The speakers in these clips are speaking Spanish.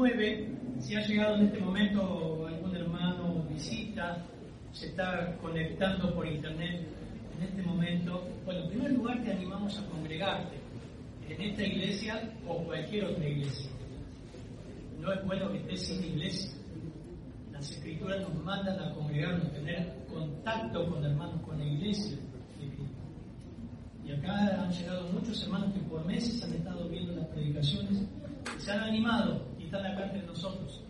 9, si ha llegado en este momento algún hermano visita, se está conectando por internet en este momento, bueno, en primer lugar te animamos a congregarte en esta iglesia o cualquier otra iglesia. No es bueno que estés sin iglesia. Las escrituras nos mandan a congregarnos, tener contacto con hermanos, con la iglesia. Y acá han llegado muchos hermanos que por meses han estado viendo las predicaciones y se han animado están acá entre nosotros.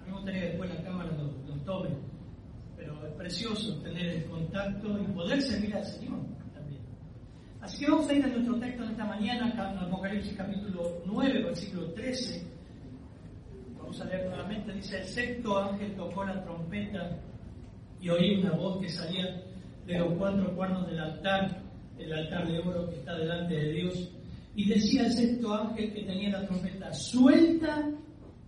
A mí me gustaría que después la cámara los lo tome, pero es precioso tener el contacto y poder servir al Señor también. Así que vamos a ir a nuestro texto de esta mañana, en Apocalipsis capítulo 9, versículo 13. Vamos a leer nuevamente, dice, el sexto ángel tocó la trompeta y oí una voz que salía de los cuatro cuernos del altar, el altar de oro que está delante de Dios, y decía el sexto ángel que tenía la trompeta, suelta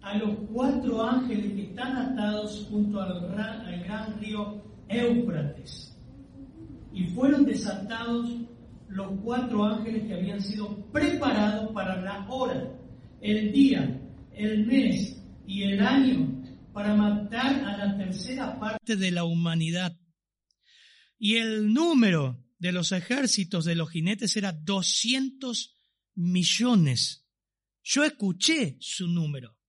a los cuatro ángeles que están atados junto al gran, al gran río Éufrates. Y fueron desatados los cuatro ángeles que habían sido preparados para la hora, el día, el mes y el año para matar a la tercera parte de la humanidad. Y el número de los ejércitos de los jinetes era 200 millones. Yo escuché su número.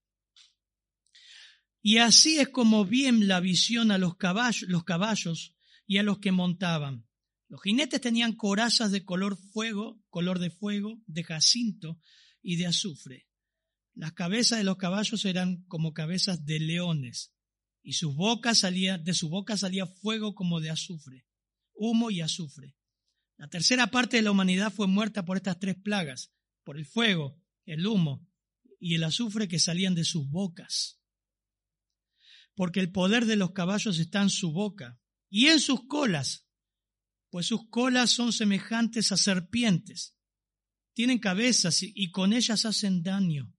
Y así es como bien la visión a los caballos, los caballos y a los que montaban. Los jinetes tenían corazas de color fuego, color de fuego, de jacinto y de azufre. Las cabezas de los caballos eran como cabezas de leones, y sus bocas salía, de su boca salía fuego como de azufre, humo y azufre. La tercera parte de la humanidad fue muerta por estas tres plagas, por el fuego, el humo y el azufre que salían de sus bocas. Porque el poder de los caballos está en su boca y en sus colas, pues sus colas son semejantes a serpientes. Tienen cabezas y con ellas hacen daño.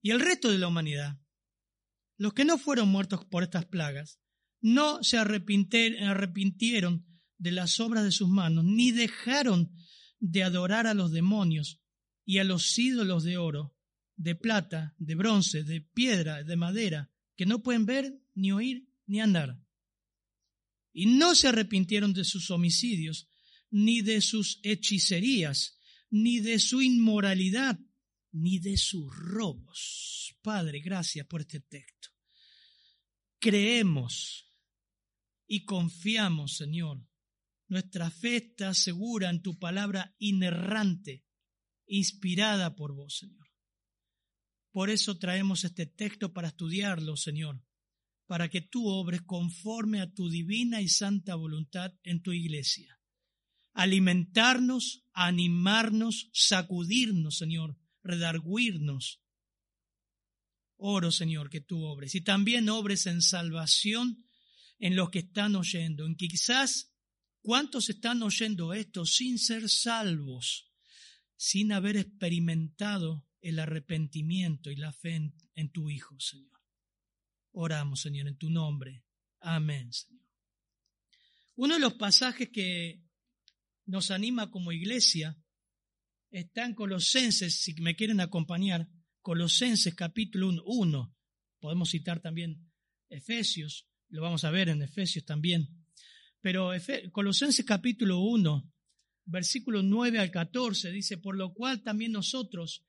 Y el resto de la humanidad, los que no fueron muertos por estas plagas, no se arrepintieron de las obras de sus manos, ni dejaron de adorar a los demonios y a los ídolos de oro, de plata, de bronce, de piedra, de madera, que no pueden ver, ni oír, ni andar. Y no se arrepintieron de sus homicidios, ni de sus hechicerías, ni de su inmoralidad, ni de sus robos. Padre, gracias por este texto. Creemos y confiamos, Señor. Nuestra fe está segura en tu palabra inerrante, inspirada por vos, Señor. Por eso traemos este texto para estudiarlo, Señor, para que tú obres conforme a tu divina y santa voluntad en tu iglesia. Alimentarnos, animarnos, sacudirnos, Señor, redarguirnos. Oro, Señor, que tú obres y también obres en salvación en los que están oyendo. En quizás, ¿cuántos están oyendo esto sin ser salvos, sin haber experimentado el arrepentimiento y la fe en, tu Hijo, Señor? Oramos, Señor, en tu nombre. Amén, Señor. Uno de los pasajes que nos anima como iglesia está en Colosenses, si me quieren acompañar, Colosenses capítulo 1. Podemos citar también Efesios, lo vamos a ver en Efesios también. Pero Colosenses capítulo 1, versículo 9 al 14 dice, por lo cual también nosotros,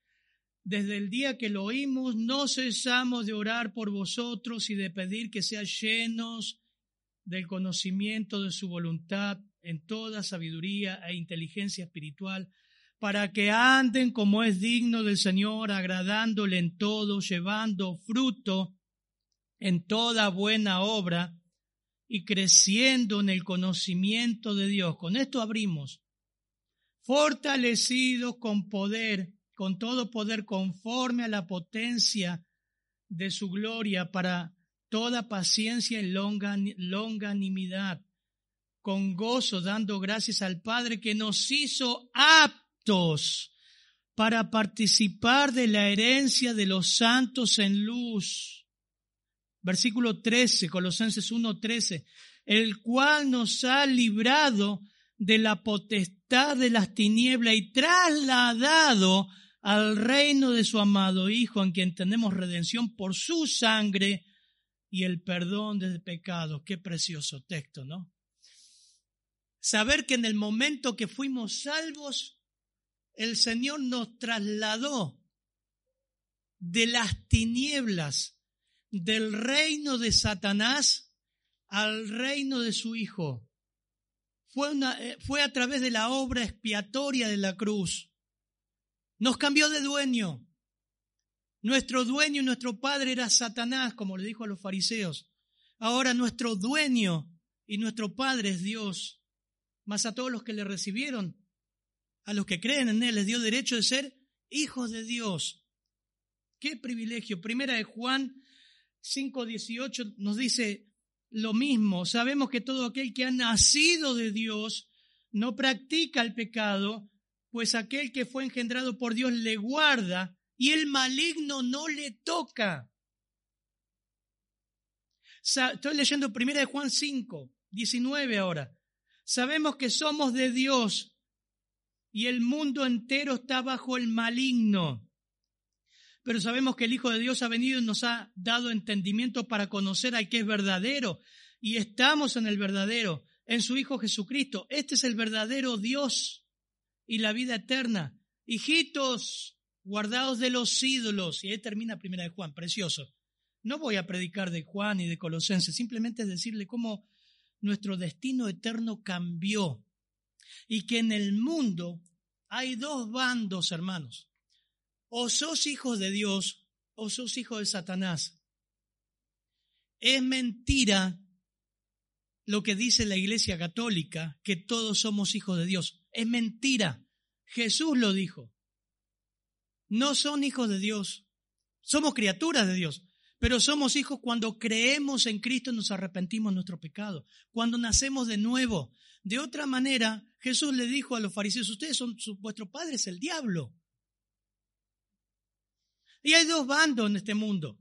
desde el día que lo oímos, no cesamos de orar por vosotros y de pedir que sean llenos del conocimiento de su voluntad en toda sabiduría e inteligencia espiritual, para que anden como es digno del Señor, agradándole en todo, llevando fruto en toda buena obra y creciendo en el conocimiento de Dios. Con esto abrimos, fortalecidos con poder con todo poder conforme a la potencia de su gloria para toda paciencia y longanimidad, con gozo dando gracias al Padre que nos hizo aptos para participar de la herencia de los santos en luz. Versículo 13, Colosenses 1:13, el cual nos ha librado de la potestad de las tinieblas y trasladado al reino de su amado Hijo, en quien tenemos redención por su sangre y el perdón del pecado. Qué precioso texto, ¿no? Saber que en el momento que fuimos salvos, el Señor nos trasladó de las tinieblas del reino de Satanás al reino de su Hijo. Fue, eh, fue a través de la obra expiatoria de la cruz. Nos cambió de dueño. Nuestro dueño y nuestro padre era Satanás, como le dijo a los fariseos. Ahora nuestro dueño y nuestro padre es Dios. Más a todos los que le recibieron, a los que creen en Él, les dio derecho de ser hijos de Dios. Qué privilegio. Primera de Juan 5.18 nos dice lo mismo. Sabemos que todo aquel que ha nacido de Dios no practica el pecado, pues aquel que fue engendrado por Dios le guarda y el maligno no le toca. Estoy leyendo primera de Juan 5, 19 ahora. Sabemos que somos de Dios y el mundo entero está bajo el maligno. Pero sabemos que el Hijo de Dios ha venido y nos ha dado entendimiento para conocer al que es verdadero. Y estamos en el verdadero, en su Hijo Jesucristo. Este es el verdadero Dios y la vida eterna. Hijitos, guardados de los ídolos. Y ahí termina primera de Juan, precioso. No voy a predicar de Juan y de Colosenses, simplemente es decirle cómo nuestro destino eterno cambió y que en el mundo hay dos bandos, hermanos. O sos hijos de Dios o sos hijos de Satanás. Es mentira lo que dice la Iglesia Católica, que todos somos hijos de Dios. Es mentira. Jesús lo dijo. No son hijos de Dios. Somos criaturas de Dios. Pero somos hijos cuando creemos en Cristo y nos arrepentimos de nuestro pecado, cuando nacemos de nuevo. De otra manera, Jesús le dijo a los fariseos, ustedes son, vuestro padre es el diablo. Y hay dos bandos en este mundo.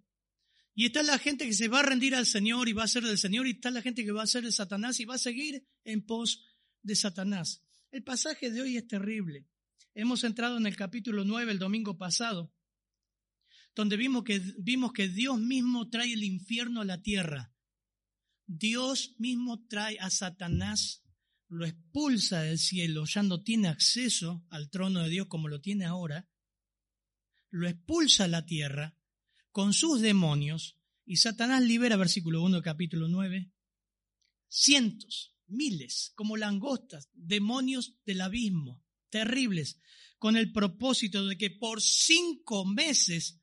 Y está la gente que se va a rendir al Señor y va a ser del Señor, y está la gente que va a ser de Satanás y va a seguir en pos de Satanás. El pasaje de hoy es terrible. Hemos entrado en el capítulo 9 el domingo pasado donde vimos que, vimos que Dios mismo trae el infierno a la tierra. Dios mismo trae a Satanás, lo expulsa del cielo, ya no tiene acceso al trono de Dios como lo tiene ahora, lo expulsa a la tierra con sus demonios y Satanás libera, versículo 1 capítulo 9, cientos, miles, como langostas, demonios del abismo, terribles, con el propósito de que por cinco meses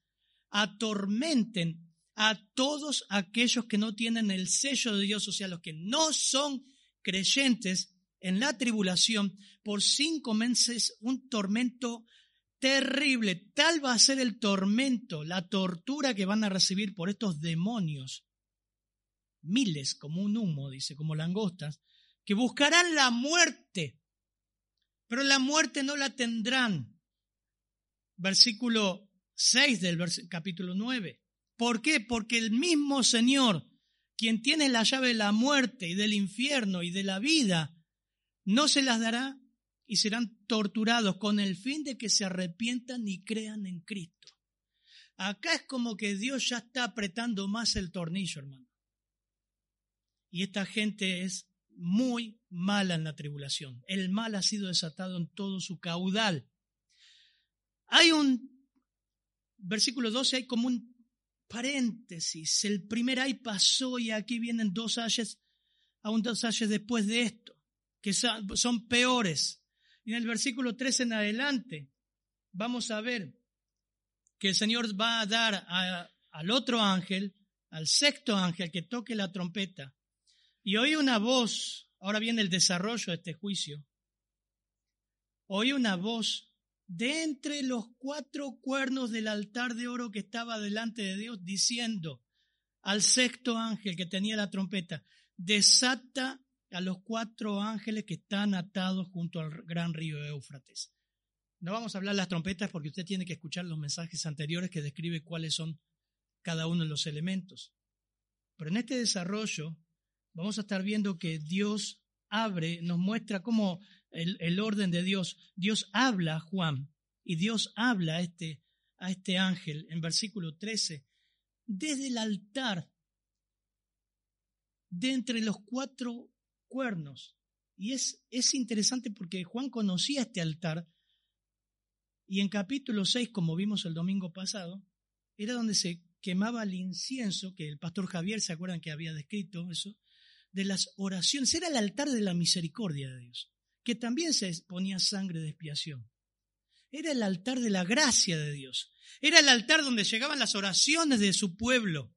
atormenten a todos aquellos que no tienen el sello de Dios, o sea, los que no son creyentes en la tribulación, por cinco meses un tormento terrible. Tal va a ser el tormento, la tortura que van a recibir por estos demonios. Miles, como un humo, dice, como langostas, que buscarán la muerte, pero la muerte no la tendrán. Versículo 6 del capítulo 9. ¿Por qué? Porque el mismo Señor, quien tiene la llave de la muerte y del infierno y de la vida, no se las dará y serán torturados con el fin de que se arrepientan y crean en Cristo. Acá es como que Dios ya está apretando más el tornillo, hermano. Y esta gente es muy mala en la tribulación. El mal ha sido desatado en todo su caudal. Hay un versículo 12 hay como un paréntesis. El primer ay pasó y aquí vienen dos ayes, aún dos ayes después de esto, que son peores. Y en el versículo 13 en adelante vamos a ver que el Señor va a dar al otro ángel, al sexto ángel, que toque la trompeta. Y oí una voz, ahora viene el desarrollo de este juicio, oí una voz de entre los cuatro cuernos del altar de oro que estaba delante de Dios, diciendo al sexto ángel que tenía la trompeta, desata a los cuatro ángeles que están atados junto al gran río Éufrates. No vamos a hablar las trompetas porque usted tiene que escuchar los mensajes anteriores que describe cuáles son cada uno de los elementos. Pero en este desarrollo vamos a estar viendo que Dios abre, nos muestra cómo el, orden de Dios. Dios habla a Juan y Dios habla a este, a este ángel en versículo 13 desde el altar de entre los cuatro cuernos. Y es, es interesante porque Juan conocía este altar y en capítulo 6, como vimos el domingo pasado, era donde se quemaba el incienso, que el pastor Javier se acuerdan que había descrito eso, de las oraciones. Era el altar de la misericordia de Dios que también se ponía sangre de expiación. Era el altar de la gracia de Dios. Era el altar donde llegaban las oraciones de su pueblo.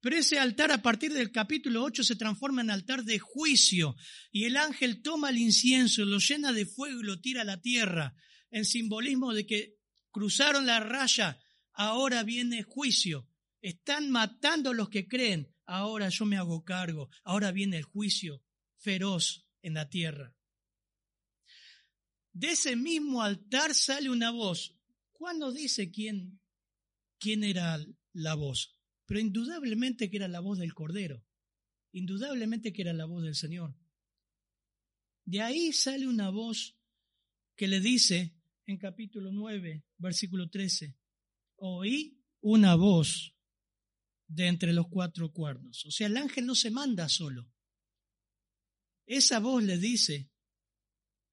Pero ese altar a partir del capítulo 8 se transforma en altar de juicio y el ángel toma el incienso, lo llena de fuego y lo tira a la tierra, en simbolismo de que cruzaron la raya, ahora viene juicio. Están matando a los que creen, ahora yo me hago cargo, ahora viene el juicio feroz en la tierra. De ese mismo altar sale una voz. Juan no dice quién, quién era la voz, pero indudablemente que era la voz del Cordero, indudablemente que era la voz del Señor. De ahí sale una voz que le dice en capítulo 9, versículo 13, oí una voz de entre los cuatro cuernos. O sea, el ángel no se manda solo. Esa voz le dice,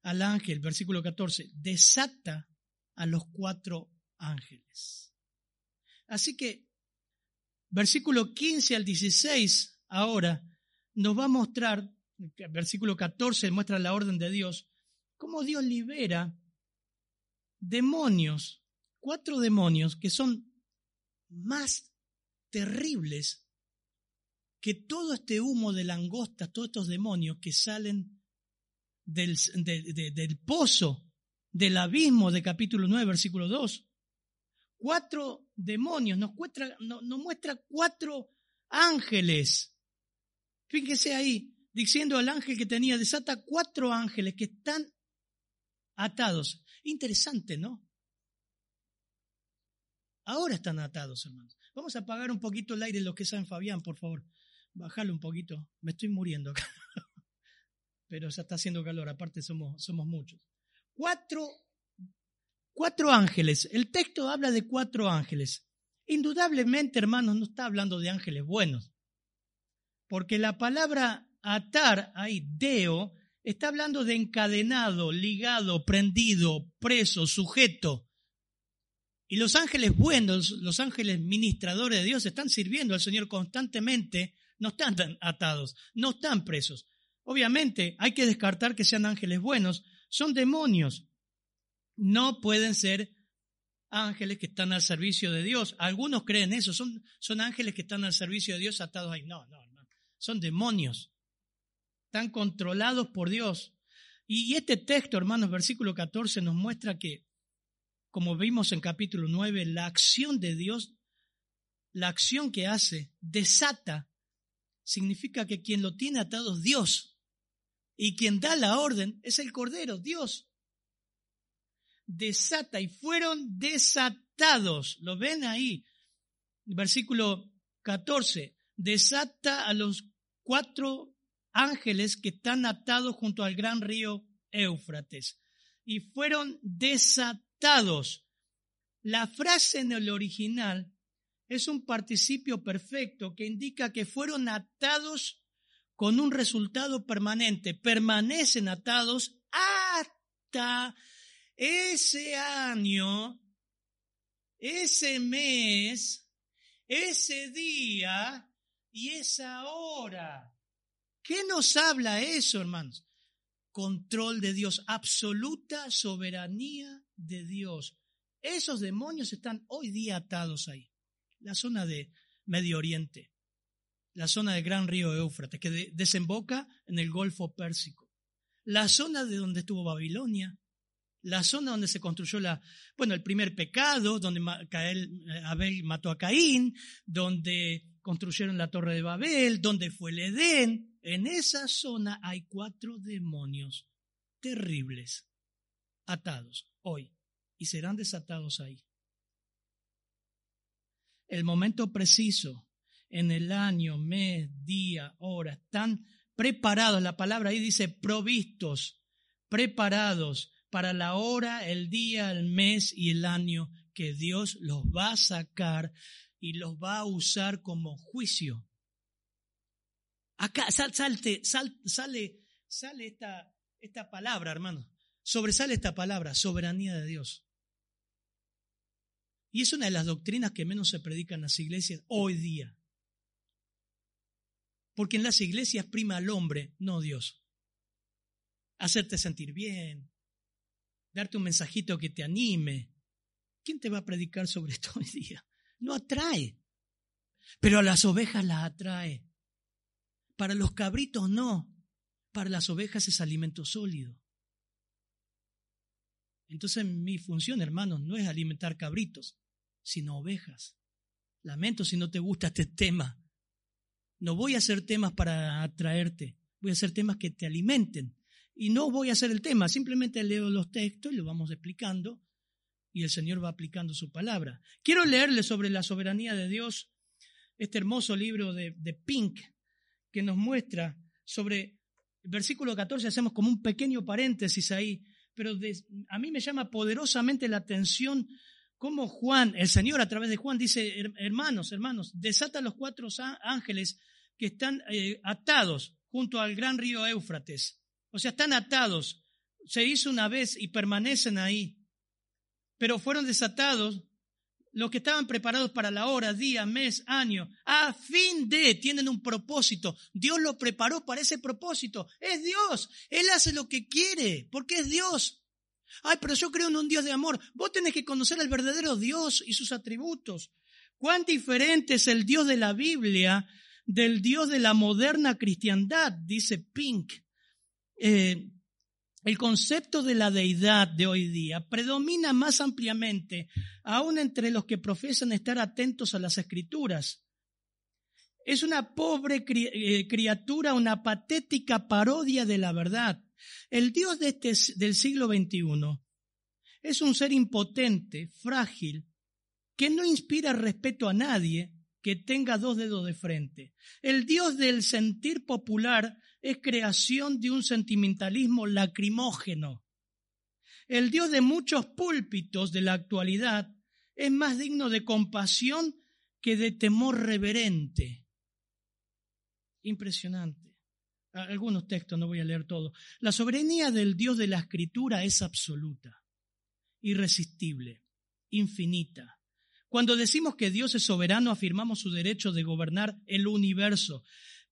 al ángel, versículo 14, desata a los cuatro ángeles. Así que, versículo 15 al 16, ahora nos va a mostrar, versículo 14 muestra la orden de Dios, cómo Dios libera demonios, cuatro demonios que son más terribles que todo este humo de langostas, todos estos demonios que salen del, pozo, del abismo de capítulo 9, versículo 2. Cuatro demonios, nos muestra, nos, muestra cuatro ángeles. Fíjese ahí, diciendo al ángel que tenía, desata cuatro ángeles que están atados. Interesante, ¿no? Ahora están atados, hermanos. Vamos a apagar un poquito el aire, lo que San Fabián, por favor. Bájalo un poquito. Me estoy muriendo acá pero ya está haciendo calor, aparte somos, somos muchos. Cuatro, cuatro ángeles. El texto habla de cuatro ángeles. Indudablemente, hermanos, no está hablando de ángeles buenos, porque la palabra atar ahí, deo, está hablando de encadenado, ligado, prendido, preso, sujeto. Y los ángeles buenos, los ángeles ministradores de Dios, están sirviendo al Señor constantemente, no están atados, no están presos. Obviamente hay que descartar que sean ángeles buenos, son demonios. No pueden ser ángeles que están al servicio de Dios. Algunos creen eso, son, son ángeles que están al servicio de Dios atados ahí. No, no, no. Son demonios. Están controlados por Dios. Y este texto, hermanos, versículo 14, nos muestra que, como vimos en capítulo 9, la acción de Dios, la acción que hace, desata, significa que quien lo tiene atado es Dios. Y quien da la orden es el Cordero, Dios. Desata y fueron desatados. ¿Lo ven ahí? Versículo 14. Desata a los cuatro ángeles que están atados junto al gran río Éufrates. Y fueron desatados. La frase en el original es un participio perfecto que indica que fueron atados con un resultado permanente. Permanecen atados hasta ese año, ese mes, ese día y esa hora. ¿Qué nos habla eso, hermanos? Control de Dios, absoluta soberanía de Dios. Esos demonios están hoy día atados ahí, la zona de Medio Oriente la zona del gran río Éufrates, que desemboca en el Golfo Pérsico, la zona de donde estuvo Babilonia, la zona donde se construyó la, bueno, el primer pecado, donde Abel mató a Caín, donde construyeron la torre de Babel, donde fue el Edén. En esa zona hay cuatro demonios terribles, atados hoy, y serán desatados ahí. El momento preciso, en el año, mes, día, hora, están preparados, la palabra ahí dice provistos, preparados para la hora, el día, el mes y el año que Dios los va a sacar y los va a usar como juicio. Acá salte, sale, sale esta, esta palabra, hermano. Sobresale esta palabra, soberanía de Dios. Y es una de las doctrinas que menos se predican en las iglesias hoy día. Porque en las iglesias prima al hombre, no Dios. Hacerte sentir bien, darte un mensajito que te anime. ¿Quién te va a predicar sobre esto hoy día? No atrae. Pero a las ovejas las atrae. Para los cabritos no. Para las ovejas es alimento sólido. Entonces mi función, hermanos, no es alimentar cabritos, sino ovejas. Lamento si no te gusta este tema. No voy a hacer temas para atraerte, voy a hacer temas que te alimenten. Y no voy a hacer el tema, simplemente leo los textos y lo vamos explicando y el Señor va aplicando su palabra. Quiero leerle sobre la soberanía de Dios este hermoso libro de, Pink que nos muestra sobre el versículo 14, hacemos como un pequeño paréntesis ahí, pero a mí me llama poderosamente la atención cómo Juan, el Señor a través de Juan dice, hermanos, hermanos, desata los cuatro ángeles que están eh, atados junto al gran río Éufrates. O sea, están atados. Se hizo una vez y permanecen ahí. Pero fueron desatados los que estaban preparados para la hora, día, mes, año, a fin de, tienen un propósito. Dios lo preparó para ese propósito. Es Dios. Él hace lo que quiere, porque es Dios. Ay, pero yo creo en un Dios de amor. Vos tenés que conocer al verdadero Dios y sus atributos. Cuán diferente es el Dios de la Biblia del Dios de la moderna cristiandad, dice Pink. Eh, el concepto de la deidad de hoy día predomina más ampliamente aún entre los que profesan estar atentos a las escrituras. Es una pobre eh, criatura, una patética parodia de la verdad. El Dios este, del siglo XXI es un ser impotente, frágil, que no inspira respeto a nadie que tenga dos dedos de frente. El Dios del sentir popular es creación de un sentimentalismo lacrimógeno. El Dios de muchos púlpitos de la actualidad es más digno de compasión que de temor reverente. Impresionante. Algunos textos, no voy a leer todo. La soberanía del Dios de la Escritura es absoluta, irresistible, infinita. Cuando decimos que Dios es soberano, afirmamos su derecho de gobernar el universo,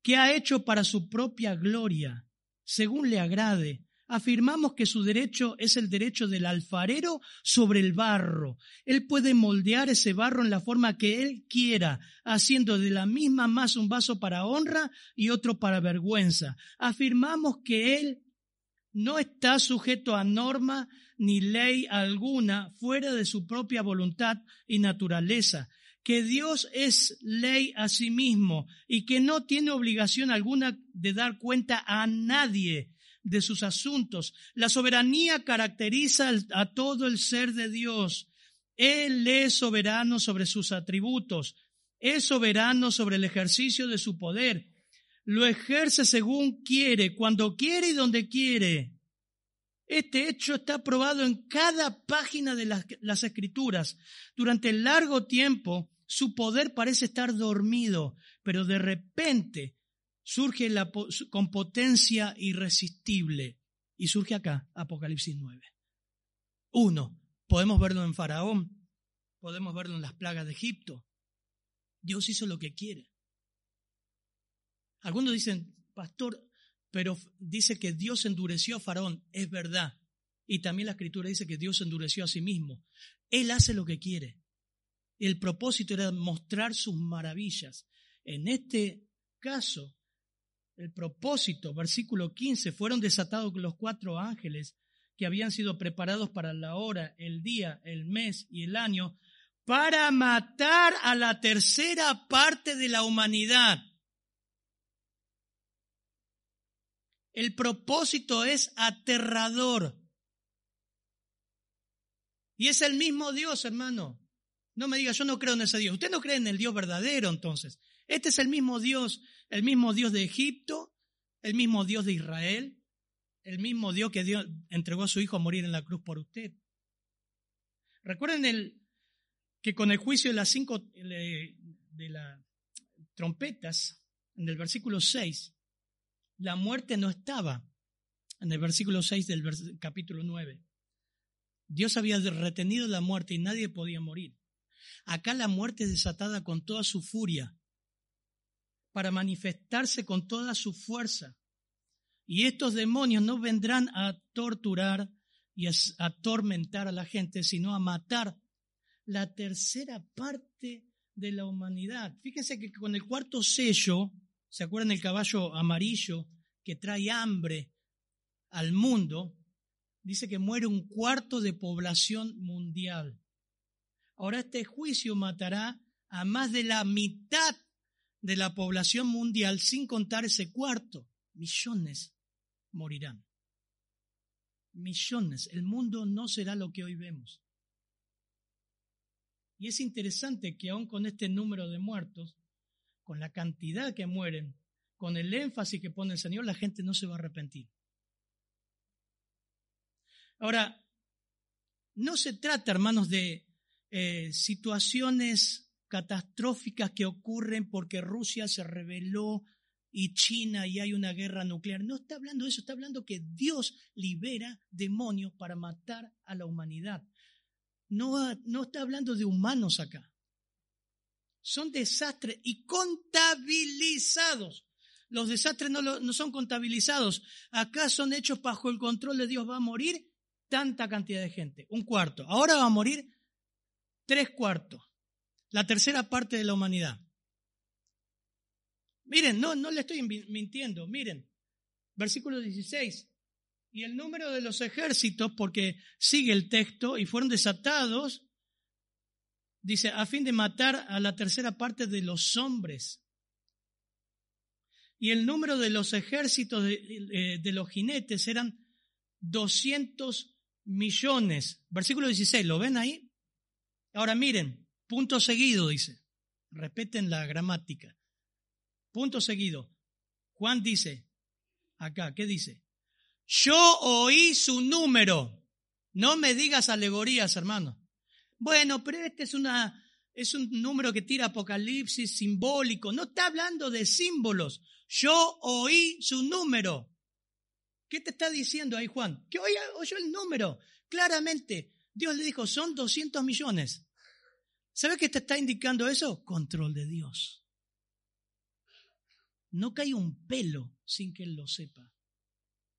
que ha hecho para su propia gloria, según le agrade. Afirmamos que su derecho es el derecho del alfarero sobre el barro. Él puede moldear ese barro en la forma que él quiera, haciendo de la misma masa un vaso para honra y otro para vergüenza. Afirmamos que él no está sujeto a norma ni ley alguna fuera de su propia voluntad y naturaleza que Dios es ley a sí mismo y que no tiene obligación alguna de dar cuenta a nadie de sus asuntos. La soberanía caracteriza a todo el ser de Dios. Él es soberano sobre sus atributos, es soberano sobre el ejercicio de su poder. Lo ejerce según quiere, cuando quiere y donde quiere. Este hecho está probado en cada página de las, las escrituras. Durante largo tiempo, su poder parece estar dormido, pero de repente surge con potencia irresistible. Y surge acá, Apocalipsis 9. Uno, podemos verlo en Faraón, podemos verlo en las plagas de Egipto. Dios hizo lo que quiere. Algunos dicen, pastor, pero dice que Dios endureció a Faraón. Es verdad. Y también la escritura dice que Dios endureció a sí mismo. Él hace lo que quiere. El propósito era mostrar sus maravillas. En este caso, el propósito, versículo 15, fueron desatados los cuatro ángeles que habían sido preparados para la hora, el día, el mes y el año, para matar a la tercera parte de la humanidad. El propósito es aterrador. Y es el mismo Dios, hermano. No me diga, yo no creo en ese Dios. Usted no cree en el Dios verdadero, entonces. Este es el mismo Dios, el mismo Dios de Egipto, el mismo Dios de Israel, el mismo Dios que Dios entregó a su Hijo a morir en la cruz por usted. Recuerden el, que con el juicio de las cinco de las trompetas, en el versículo 6, la muerte no estaba en el versículo 6 del capítulo 9. Dios había retenido la muerte y nadie podía morir. Acá la muerte es desatada con toda su furia para manifestarse con toda su fuerza. Y estos demonios no vendrán a torturar y a atormentar a la gente, sino a matar la tercera parte de la humanidad. Fíjense que con el cuarto sello, ¿se acuerdan el caballo amarillo que trae hambre al mundo? Dice que muere un cuarto de población mundial. Ahora este juicio matará a más de la mitad de la población mundial sin contar ese cuarto. Millones morirán. Millones. El mundo no será lo que hoy vemos. Y es interesante que aún con este número de muertos, con la cantidad que mueren, con el énfasis que pone el Señor, la gente no se va a arrepentir. Ahora, no se trata, hermanos, de eh, situaciones catastróficas que ocurren porque Rusia se rebeló y China y hay una guerra nuclear. No está hablando de eso, está hablando que Dios libera demonios para matar a la humanidad. No, no está hablando de humanos acá. Son desastres y contabilizados. Los desastres no, no son contabilizados. Acá son hechos bajo el control de Dios. Va a morir tanta cantidad de gente. Un cuarto. Ahora va a morir tres cuartos, la tercera parte de la humanidad. Miren, no, no le estoy mintiendo, miren, versículo 16. Y el número de los ejércitos, porque sigue el texto, y fueron desatados, dice, a fin de matar a la tercera parte de los hombres. Y el número de los ejércitos de, de los jinetes eran 200 millones. Versículo 16, ¿lo ven ahí? Ahora miren, punto seguido dice, respeten la gramática. Punto seguido. Juan dice, acá, ¿qué dice? Yo oí su número. No me digas alegorías, hermano. Bueno, pero este es una es un número que tira apocalipsis simbólico. No está hablando de símbolos. Yo oí su número. ¿Qué te está diciendo ahí, Juan? Que oyó el número. Claramente, Dios le dijo, son 200 millones. ¿Sabe qué te está indicando eso? Control de Dios. No cae un pelo sin que Él lo sepa.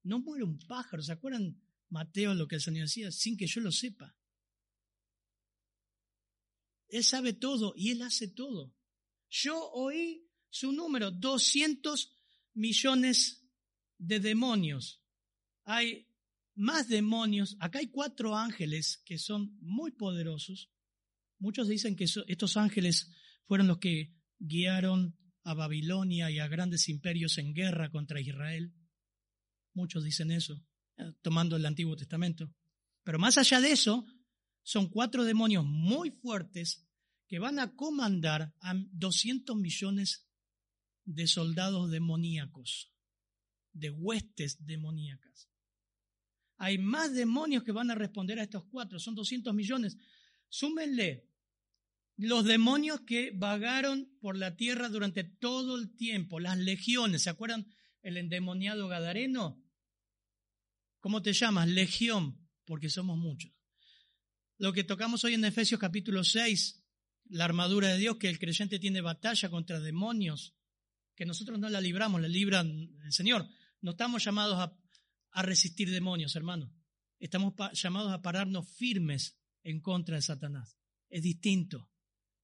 No muere un pájaro. ¿Se acuerdan, Mateo, lo que el Señor decía? Sin que yo lo sepa. Él sabe todo y Él hace todo. Yo oí su número, 200 millones de demonios. Hay más demonios. Acá hay cuatro ángeles que son muy poderosos. Muchos dicen que estos ángeles fueron los que guiaron a Babilonia y a grandes imperios en guerra contra Israel. Muchos dicen eso, eh, tomando el Antiguo Testamento. Pero más allá de eso, son cuatro demonios muy fuertes que van a comandar a 200 millones de soldados demoníacos, de huestes demoníacas. Hay más demonios que van a responder a estos cuatro, son 200 millones. Súmenle los demonios que vagaron por la tierra durante todo el tiempo, las legiones, ¿se acuerdan el endemoniado Gadareno? ¿Cómo te llamas? Legión, porque somos muchos. Lo que tocamos hoy en Efesios capítulo 6, la armadura de Dios, que el creyente tiene batalla contra demonios, que nosotros no la libramos, la libra el Señor. No estamos llamados a a resistir demonios, hermano. Estamos llamados a pararnos firmes en contra de Satanás. Es distinto.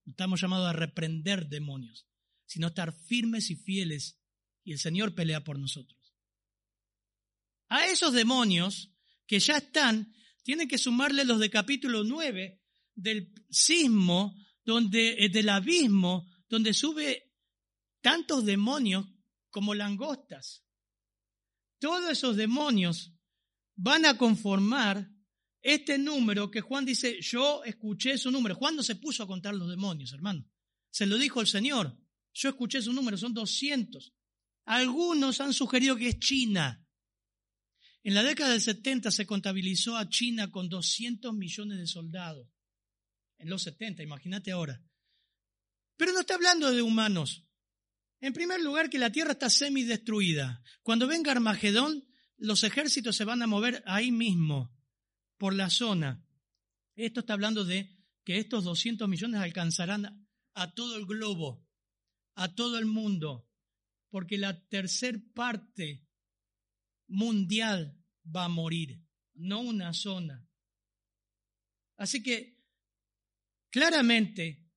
Estamos llamados a reprender demonios, sino estar firmes y fieles y el Señor pelea por nosotros. A esos demonios que ya están, tienen que sumarle los de capítulo 9 del sismo, donde, eh, del abismo, donde sube tantos demonios como langostas. Todos esos demonios van a conformar este número que Juan dice, yo escuché su número. Juan no se puso a contar los demonios, hermano. Se lo dijo el Señor. Yo escuché su número, son 200. Algunos han sugerido que es China. En la década del 70 se contabilizó a China con 200 millones de soldados. En los 70, imagínate ahora. Pero no está hablando de humanos. En primer lugar, que la tierra está semidestruida. Cuando venga Armagedón, los ejércitos se van a mover ahí mismo, por la zona. Esto está hablando de que estos 200 millones alcanzarán a todo el globo, a todo el mundo porque la tercer parte mundial va a morir, no una zona. Así que, claramente,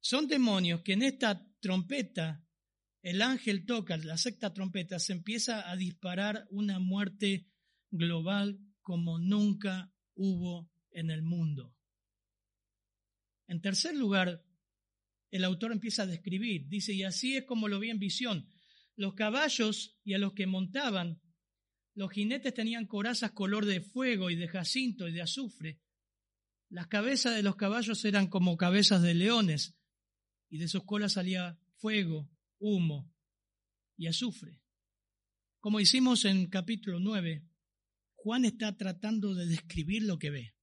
son demonios que en esta trompeta, el ángel toca, la sexta trompeta, se empieza a disparar una muerte global como nunca hubo en el mundo. En tercer lugar, el autor empieza a describir, dice, y así es como lo vi en visión. Los caballos y a los que montaban, los jinetes tenían corazas color de fuego y de jacinto y de azufre. Las cabezas de los caballos eran como cabezas de leones, y de sus colas salía fuego, humo y azufre. Como hicimos en capítulo 9, Juan está tratando de describir lo que ve.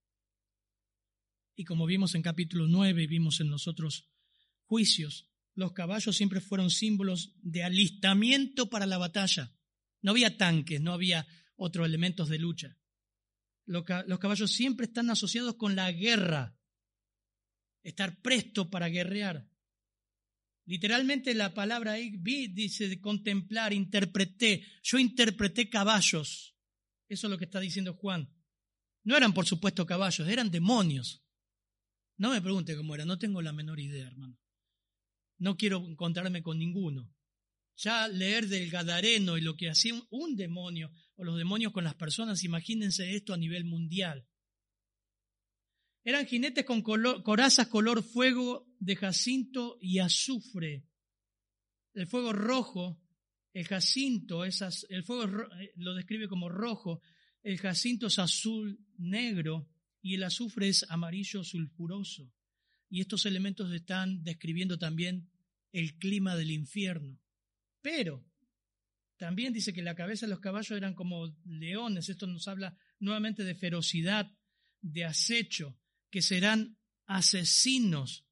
Y como vimos en capítulo 9 y vimos en los otros juicios, los caballos siempre fueron símbolos de alistamiento para la batalla. No había tanques, no había otros elementos de lucha. Los caballos siempre están asociados con la guerra, estar presto para guerrear. Literalmente la palabra vi dice contemplar, interpreté. Yo interpreté caballos. Eso es lo que está diciendo Juan. No eran, por supuesto, caballos, eran demonios. No me pregunte cómo era, no tengo la menor idea, hermano no quiero encontrarme con ninguno. Ya leer del Gadareno y lo que hacía un demonio o los demonios con las personas, imagínense esto a nivel mundial. Eran jinetes con corazas color fuego de jacinto y azufre. El fuego rojo, el jacinto, esas, el fuego eh, lo describe como rojo, el jacinto es azul negro y el azufre es amarillo sulfuroso. Y estos elementos están describiendo también el clima del infierno. Pero también dice que la cabeza de los caballos eran como leones. Esto nos habla nuevamente de ferocidad, de acecho, que serán asesinos.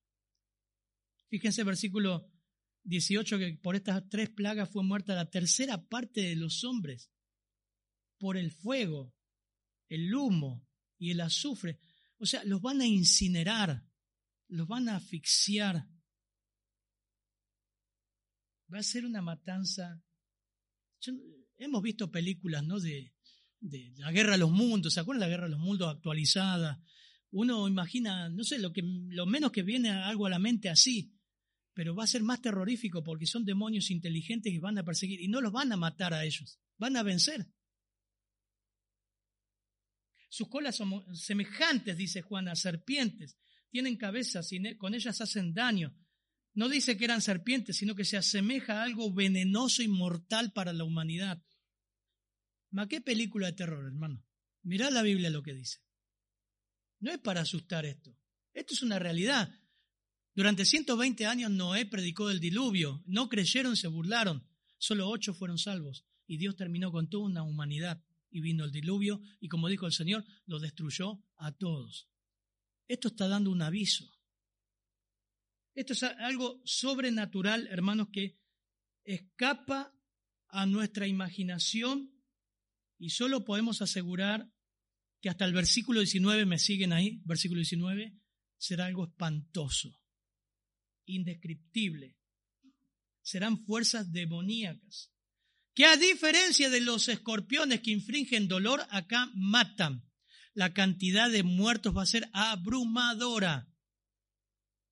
Fíjense versículo 18 que por estas tres plagas fue muerta la tercera parte de los hombres por el fuego, el humo y el azufre. O sea, los van a incinerar, los van a asfixiar. Va a ser una matanza. hemos visto películas, ¿no? De, la guerra de los mundos, ¿se la guerra de los mundos actualizada? Uno imagina, no sé, lo, que, lo menos que viene algo a la mente así, pero va a ser más terrorífico porque son demonios inteligentes que van a perseguir y no los van a matar a ellos, van a vencer. Sus colas son semejantes, dice Juan, a serpientes. Tienen cabezas y con ellas hacen daño. No dice que eran serpientes, sino que se asemeja a algo venenoso y mortal para la humanidad. ¿Ma qué película de terror, hermano? Mirad la Biblia lo que dice. No es para asustar esto. Esto es una realidad. Durante 120 años Noé predicó del diluvio. No creyeron, se burlaron. Solo ocho fueron salvos. Y Dios terminó con toda una humanidad. Y vino el diluvio y como dijo el Señor, lo destruyó a todos. Esto está dando un aviso. Esto es algo sobrenatural, hermanos, que escapa a nuestra imaginación y solo podemos asegurar que hasta el versículo 19, me siguen ahí, versículo 19, será algo espantoso, indescriptible. Serán fuerzas demoníacas, que a diferencia de los escorpiones que infringen dolor, acá matan. La cantidad de muertos va a ser abrumadora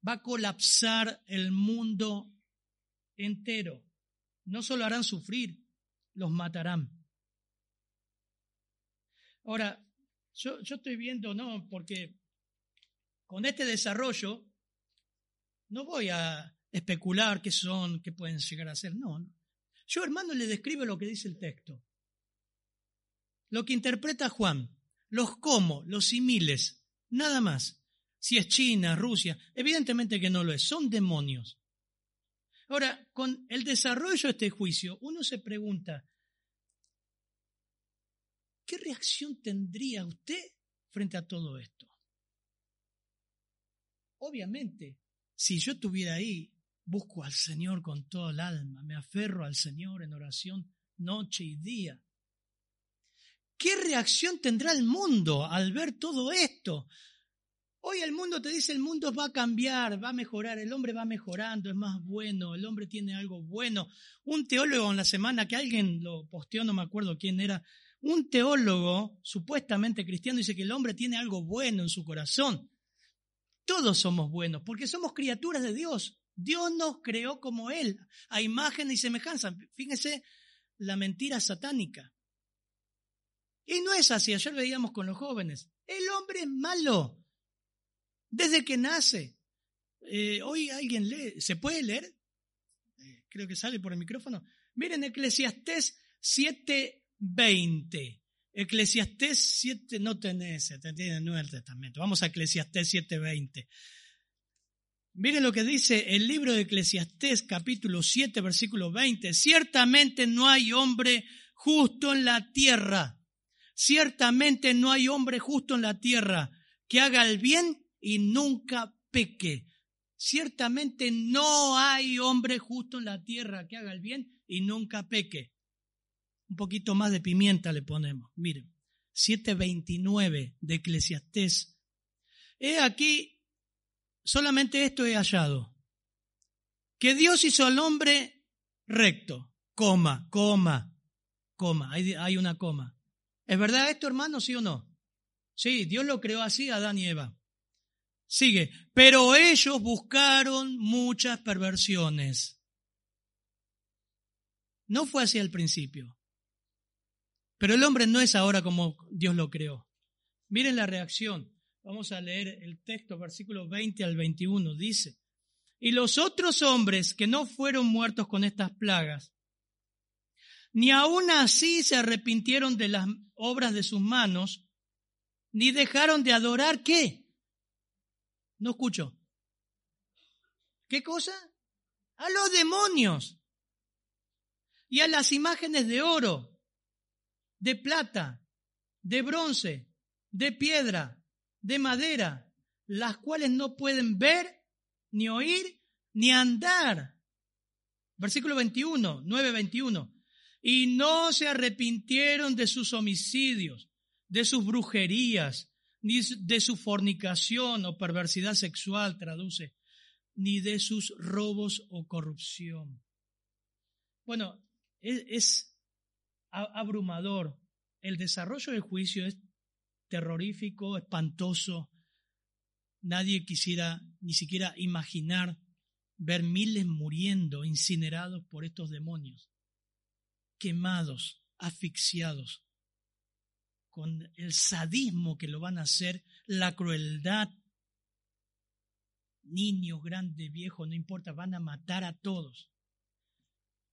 va a colapsar el mundo entero. No solo harán sufrir, los matarán. Ahora, yo, yo estoy viendo, no, porque con este desarrollo no voy a especular qué son, qué pueden llegar a ser, no. Yo, hermano, le describo lo que dice el texto. Lo que interpreta Juan, los cómo, los similes, nada más. Si es China, Rusia, evidentemente que no lo es, son demonios. Ahora, con el desarrollo de este juicio, uno se pregunta, ¿qué reacción tendría usted frente a todo esto? Obviamente, si yo estuviera ahí, busco al Señor con todo el alma, me aferro al Señor en oración noche y día. ¿Qué reacción tendrá el mundo al ver todo esto? Hoy el mundo te dice el mundo va a cambiar, va a mejorar, el hombre va mejorando, es más bueno, el hombre tiene algo bueno. Un teólogo en la semana que alguien lo posteó, no me acuerdo quién era, un teólogo supuestamente cristiano dice que el hombre tiene algo bueno en su corazón. Todos somos buenos porque somos criaturas de Dios. Dios nos creó como Él, a imagen y semejanza. Fíjense la mentira satánica. Y no es así, ayer veíamos con los jóvenes. El hombre es malo desde que nace. Eh, hoy alguien lee, ¿se puede leer? Eh, creo que sale por el micrófono. Miren Eclesiastés 7:20. Eclesiastés 7, no tenés, tiene el Nuevo Testamento. Vamos a Eclesiastés 7:20. Miren lo que dice el libro de Eclesiastés capítulo 7 versículo 20. Ciertamente no hay hombre justo en la tierra Ciertamente no hay hombre justo en la tierra que haga el bien y nunca peque. Ciertamente no hay hombre justo en la tierra que haga el bien y nunca peque. Un poquito más de pimienta le ponemos. Miren, 7.29 de Eclesiastés. He aquí, solamente esto he hallado. Que Dios hizo al hombre recto, coma, coma, coma, hay, hay una coma. ¿Es verdad esto, hermano, sí o no? Sí, Dios lo creó así, Adán y Eva. Sigue, pero ellos buscaron muchas perversiones. No fue así al principio. Pero el hombre no es ahora como Dios lo creó. Miren la reacción. Vamos a leer el texto, versículos 20 al 21. Dice, y los otros hombres que no fueron muertos con estas plagas, ni aun así se arrepintieron de las obras de sus manos, ni dejaron de adorar qué. No escucho. ¿Qué cosa? A los demonios y a las imágenes de oro, de plata, de bronce, de piedra, de madera, las cuales no pueden ver, ni oír, ni andar. Versículo 21, 9, 21 y no se arrepintieron de sus homicidios, de sus brujerías, ni de su fornicación o perversidad sexual, traduce, ni de sus robos o corrupción. Bueno, es, es abrumador. El desarrollo del juicio es terrorífico, espantoso. Nadie quisiera ni siquiera imaginar ver miles muriendo, incinerados por estos demonios quemados, asfixiados, con el sadismo que lo van a hacer, la crueldad. Niños, grandes, viejos, no importa, van a matar a todos.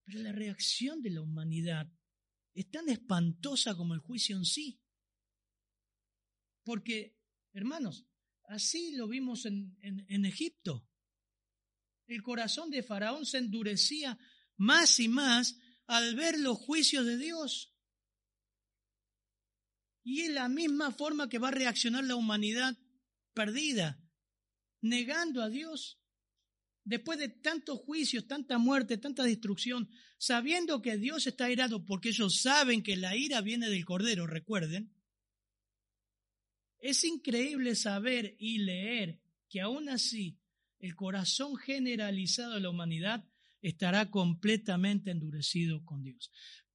Pero la reacción de la humanidad es tan espantosa como el juicio en sí. Porque, hermanos, así lo vimos en, Egipto. El corazón de Faraón se endurecía más y más al ver los juicios de Dios. Y es la misma forma que va a reaccionar la humanidad perdida, negando a Dios. Después de tantos juicios, tanta muerte, tanta destrucción, sabiendo que Dios está airado porque ellos saben que la ira viene del Cordero, recuerden. Es increíble saber y leer que aún así el corazón generalizado de la humanidad estará completamente endurecido con Dios.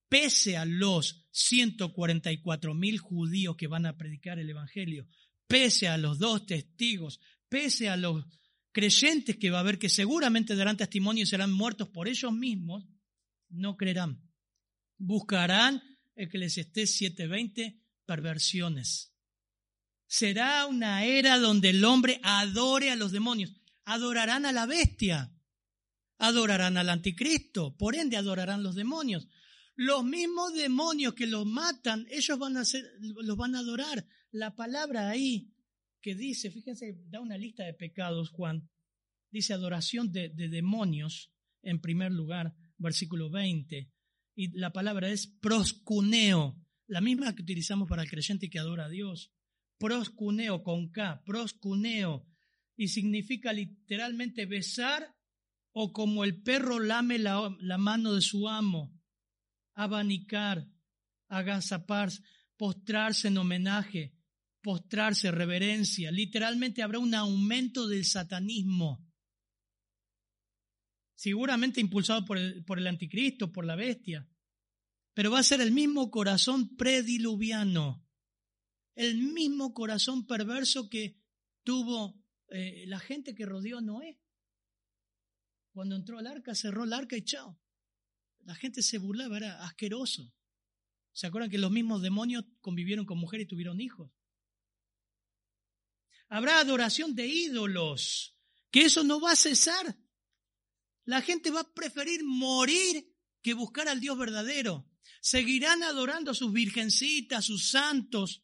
Pese a los 144 mil judíos que van a predicar el Evangelio, pese a los dos testigos, pese a los creyentes que va a haber que seguramente darán testimonio y serán muertos por ellos mismos, no creerán. Buscarán, el que les esté 720, perversiones. Será una era donde el hombre adore a los demonios. Adorarán a la bestia. Adorarán al anticristo. Por ende, adorarán los demonios. Los mismos demonios que los matan, ellos van a ser, los van a adorar. La palabra ahí que dice, fíjense, da una lista de pecados, Juan. Dice adoración de, de demonios en primer lugar, versículo 20. Y la palabra es proscuneo, la misma que utilizamos para el creyente que adora a Dios. Proscuneo con K, proscuneo. Y significa literalmente besar o como el perro lame la, la mano de su amo, abanicar, agazaparse, postrarse en homenaje, postrarse, reverencia. Literalmente habrá un aumento del satanismo seguramente impulsado por el, por el anticristo, por la bestia, pero va a ser el mismo corazón prediluviano, el mismo corazón perverso que tuvo eh, la gente que rodeó a Noé. Cuando entró al arca, cerró el arca y chao. La gente se burlaba, era asqueroso. ¿Se acuerdan que los mismos demonios convivieron con mujeres y tuvieron hijos? Habrá adoración de ídolos, que eso no va a cesar. La gente va a preferir morir que buscar al Dios verdadero. Seguirán adorando a sus virgencitas, a sus santos.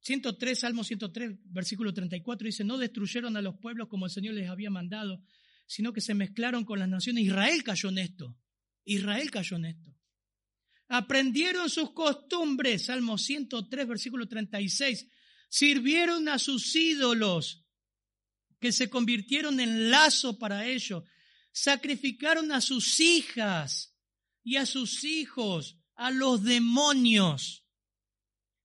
103, Salmo 103, versículo 34 dice, no destruyeron a los pueblos como el Señor les había mandado, sino que se mezclaron con las naciones. Israel cayó en esto. Israel cayó en esto. Aprendieron sus costumbres, Salmo 103, versículo 36. Sirvieron a sus ídolos que se convirtieron en lazo para ellos. Sacrificaron a sus hijas y a sus hijos, a los demonios.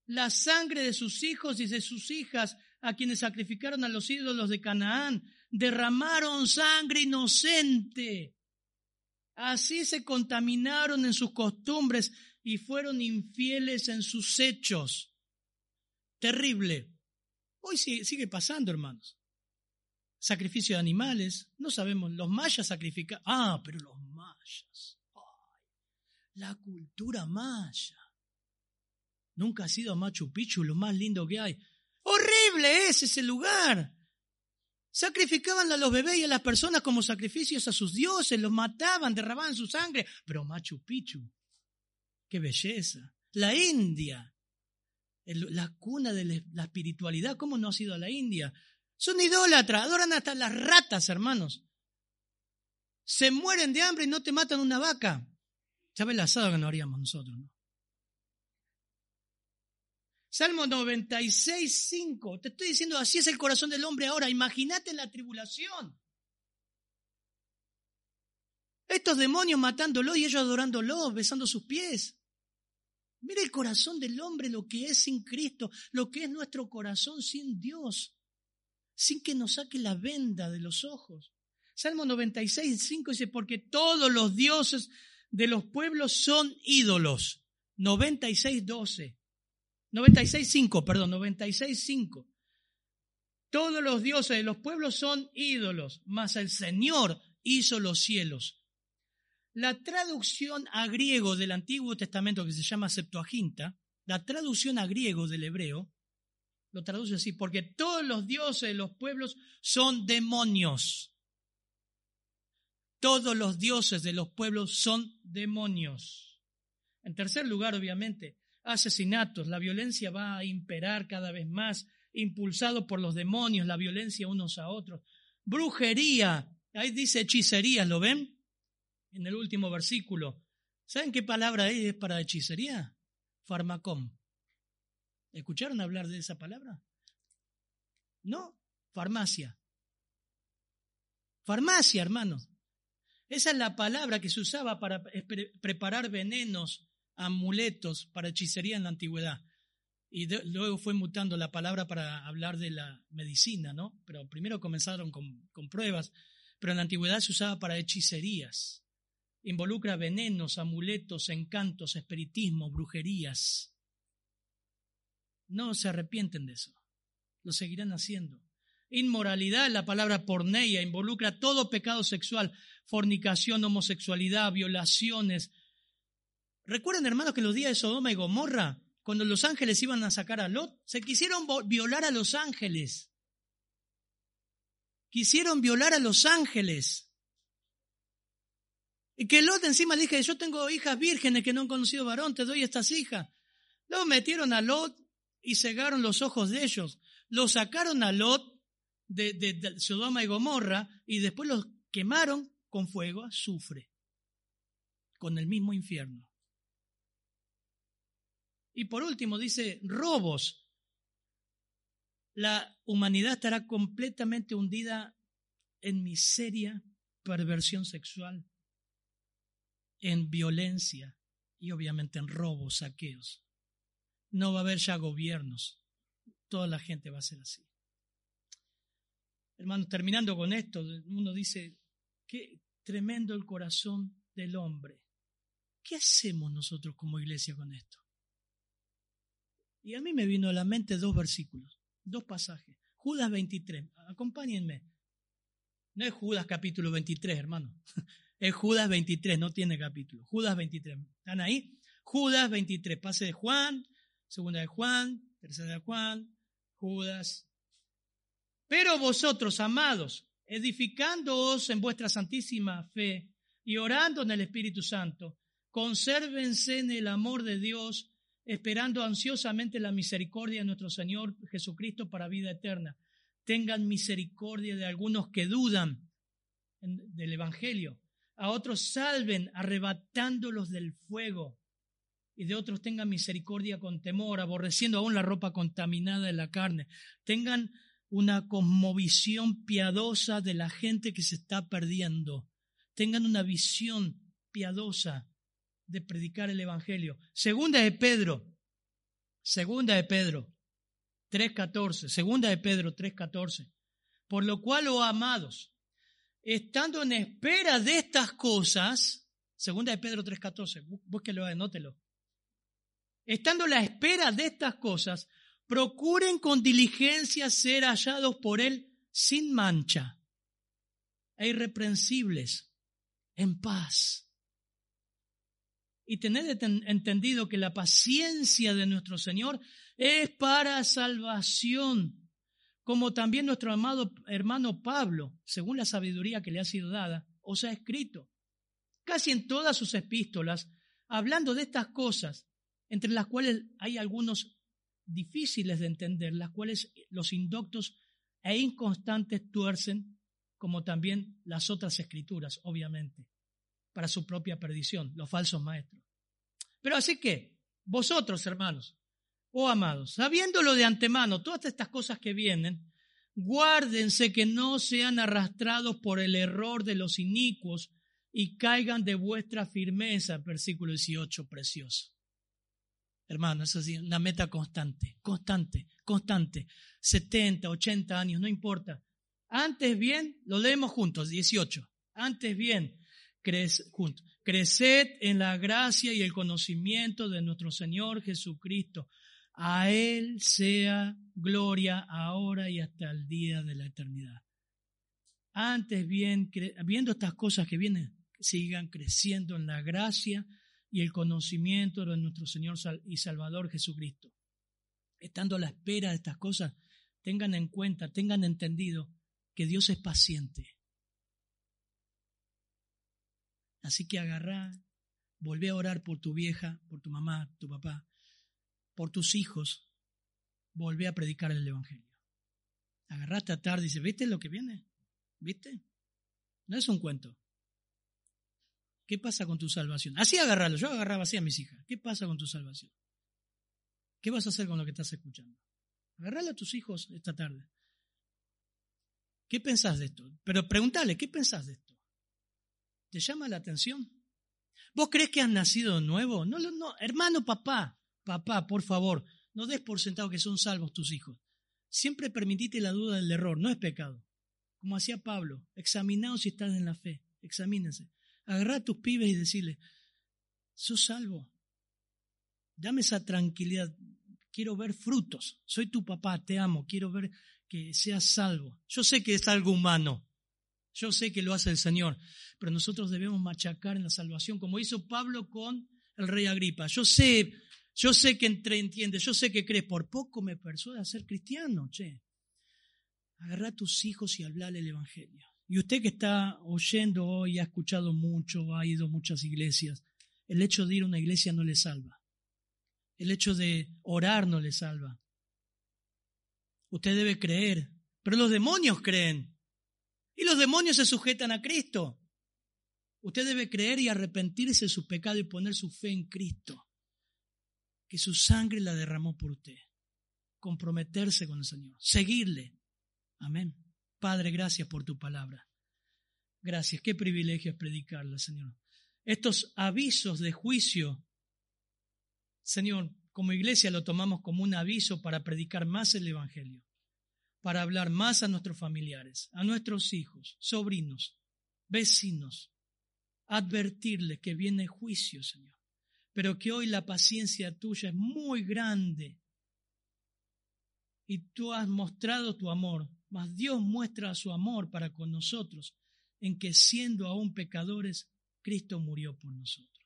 La sangre de sus hijos y de sus hijas, a quienes sacrificaron a los ídolos de Canaán, derramaron sangre inocente. Así se contaminaron en sus costumbres y fueron infieles en sus hechos. Terrible. Hoy sigue, pasando, hermanos sacrificio de animales, no sabemos, los mayas sacrificaban, ah, pero los mayas, la cultura maya. Nunca ha sido Machu Picchu lo más lindo que hay. Horrible es ese lugar. Sacrificaban a los bebés y a las personas como sacrificios a sus dioses, los mataban, derramaban su sangre. Pero Machu Picchu, qué belleza. La India, la cuna de la espiritualidad, ¿cómo no ha sido la India? Son idólatras, adoran hasta las ratas, hermanos. Se mueren de hambre y no te matan una vaca. ¿Sabes el asado que no haríamos nosotros? ¿no? Salmo 96, 5. Te estoy diciendo, así es el corazón del hombre ahora. Imagínate la tribulación. Estos demonios matándolo y ellos adorándolo, besando sus pies. Mira el corazón del hombre, lo que es sin Cristo, lo que es nuestro corazón sin Dios sin que nos saque la venda de los ojos. Salmo 96, 5 dice, porque todos los dioses de los pueblos son ídolos. 96, 12. 96, 5, perdón, 96, 5. Todos los dioses de los pueblos son ídolos, mas el Señor hizo los cielos. La traducción a griego del Antiguo Testamento, que se llama Septuaginta, la traducción a griego del hebreo, lo traduce así, porque todos los dioses de los pueblos son demonios. Todos los dioses de los pueblos son demonios. En tercer lugar, obviamente, asesinatos. La violencia va a imperar cada vez más, impulsado por los demonios, la violencia unos a otros. Brujería, ahí dice hechicería, ¿lo ven? En el último versículo. ¿Saben qué palabra es para hechicería? Farmacom. ¿Escucharon hablar de esa palabra? No, farmacia. Farmacia, hermanos. Esa es la palabra que se usaba para preparar venenos, amuletos para hechicería en la antigüedad. Y luego fue mutando la palabra para hablar de la medicina, ¿no? Pero primero comenzaron con, con pruebas, pero en la antigüedad se usaba para hechicerías. Involucra venenos, amuletos, encantos, espiritismo, brujerías no se arrepienten de eso. Lo seguirán haciendo. Inmoralidad, la palabra porneia, involucra todo pecado sexual, fornicación, homosexualidad, violaciones. Recuerden, hermanos, que los días de Sodoma y Gomorra cuando los ángeles iban a sacar a Lot, se quisieron violar a los ángeles. Quisieron violar a los ángeles. Y que Lot encima le dije, yo tengo hijas vírgenes que no han conocido varón, te doy estas hijas. Luego metieron a Lot y cegaron los ojos de ellos. Lo sacaron a Lot de, de Sodoma y Gomorra y después los quemaron con fuego, azufre, con el mismo infierno. Y por último dice, robos. La humanidad estará completamente hundida en miseria, perversión sexual, en violencia y obviamente en robos, saqueos. No va a haber ya gobiernos. Toda la gente va a ser así. Hermanos, terminando con esto, uno dice, qué tremendo el corazón del hombre. ¿Qué hacemos nosotros como iglesia con esto? Y a mí me vino a la mente dos versículos, dos pasajes. Judas 23, acompáñenme. No es Judas capítulo 23, hermano. Es Judas 23, no tiene capítulo. Judas 23. ¿Están ahí? Judas 23. Pase de Juan, segunda de Juan, tercera de Juan, Judas. Pero vosotros, amados, edificándoos en vuestra santísima fe y orando en el Espíritu Santo, consérvense en el amor de Dios esperando ansiosamente la misericordia de nuestro Señor Jesucristo para vida eterna. Tengan misericordia de algunos que dudan del Evangelio. A otros salven arrebatándolos del fuego. Y de otros tengan misericordia con temor, aborreciendo aún la ropa contaminada de la carne. Tengan una cosmovisión piadosa de la gente que se está perdiendo. Tengan una visión piadosa de predicar el Evangelio. Segunda de Pedro, segunda de Pedro 3.14, segunda de Pedro 3.14. Por lo cual, oh amados, estando en espera de estas cosas, segunda de Pedro 3.14, búsquelo, anótelo. Estando en la espera de estas cosas, procuren con diligencia ser hallados por Él sin mancha e irreprensibles, en paz y tened entendido que la paciencia de nuestro Señor es para salvación, como también nuestro amado hermano Pablo, según la sabiduría que le ha sido dada, os ha escrito, casi en todas sus epístolas, hablando de estas cosas, entre las cuales hay algunos difíciles de entender, las cuales los indoctos e inconstantes tuercen, como también las otras escrituras, obviamente para su propia perdición, los falsos maestros. Pero así que, vosotros, hermanos, oh amados, sabiéndolo de antemano, todas estas cosas que vienen, guárdense que no sean arrastrados por el error de los inicuos y caigan de vuestra firmeza, versículo 18, precioso. Hermano, es así, una meta constante, constante, constante. 70, 80 años, no importa. Antes bien, lo leemos juntos, 18. Antes bien, Creced en la gracia y el conocimiento de nuestro Señor Jesucristo. A Él sea gloria ahora y hasta el día de la eternidad. Antes bien, viendo estas cosas que vienen, sigan creciendo en la gracia y el conocimiento de nuestro Señor y Salvador Jesucristo. Estando a la espera de estas cosas, tengan en cuenta, tengan entendido que Dios es paciente Así que agarrá, volvé a orar por tu vieja, por tu mamá, tu papá, por tus hijos. Volvé a predicar el Evangelio. Agarraste a tarde y dice, ¿viste lo que viene? ¿Viste? No es un cuento. ¿Qué pasa con tu salvación? Así agarrarlo. Yo agarraba así a mis hijas. ¿Qué pasa con tu salvación? ¿Qué vas a hacer con lo que estás escuchando? Agarralo a tus hijos esta tarde. ¿Qué pensás de esto? Pero pregúntale, ¿qué pensás de esto? ¿Te llama la atención? ¿Vos crees que has nacido nuevo? No, no, hermano, papá, papá, por favor, no des por sentado que son salvos tus hijos. Siempre permitite la duda del error, no es pecado. Como hacía Pablo, examinaos si estás en la fe, examínense. Agarrá a tus pibes y decirle, sos salvo. Dame esa tranquilidad. Quiero ver frutos. Soy tu papá, te amo. Quiero ver que seas salvo. Yo sé que es algo humano. Yo sé que lo hace el Señor, pero nosotros debemos machacar en la salvación, como hizo Pablo con el rey Agripa. Yo sé, Yo sé que entiendes, yo sé que crees, por poco me persuade a ser cristiano, che. Agarra a tus hijos y hablale el Evangelio. Y usted que está oyendo hoy, ha escuchado mucho, ha ido a muchas iglesias, el hecho de ir a una iglesia no le salva. El hecho de orar no le salva. Usted debe creer, pero los demonios creen. Y los demonios se sujetan a Cristo. Usted debe creer y arrepentirse de su pecado y poner su fe en Cristo, que su sangre la derramó por usted. Comprometerse con el Señor, seguirle. Amén. Padre, gracias por tu palabra. Gracias. Qué privilegio es predicarla, Señor. Estos avisos de juicio, Señor, como iglesia lo tomamos como un aviso para predicar más el Evangelio, para hablar más a nuestros familiares, a nuestros hijos, sobrinos, vecinos, advertirles que viene juicio, Señor, pero que hoy la paciencia tuya es muy grande y tú has mostrado tu amor mas Dios muestra su amor para con nosotros en que siendo aún pecadores, Cristo murió por nosotros.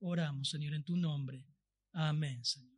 Oramos, Señor, en tu nombre. Amén, Señor.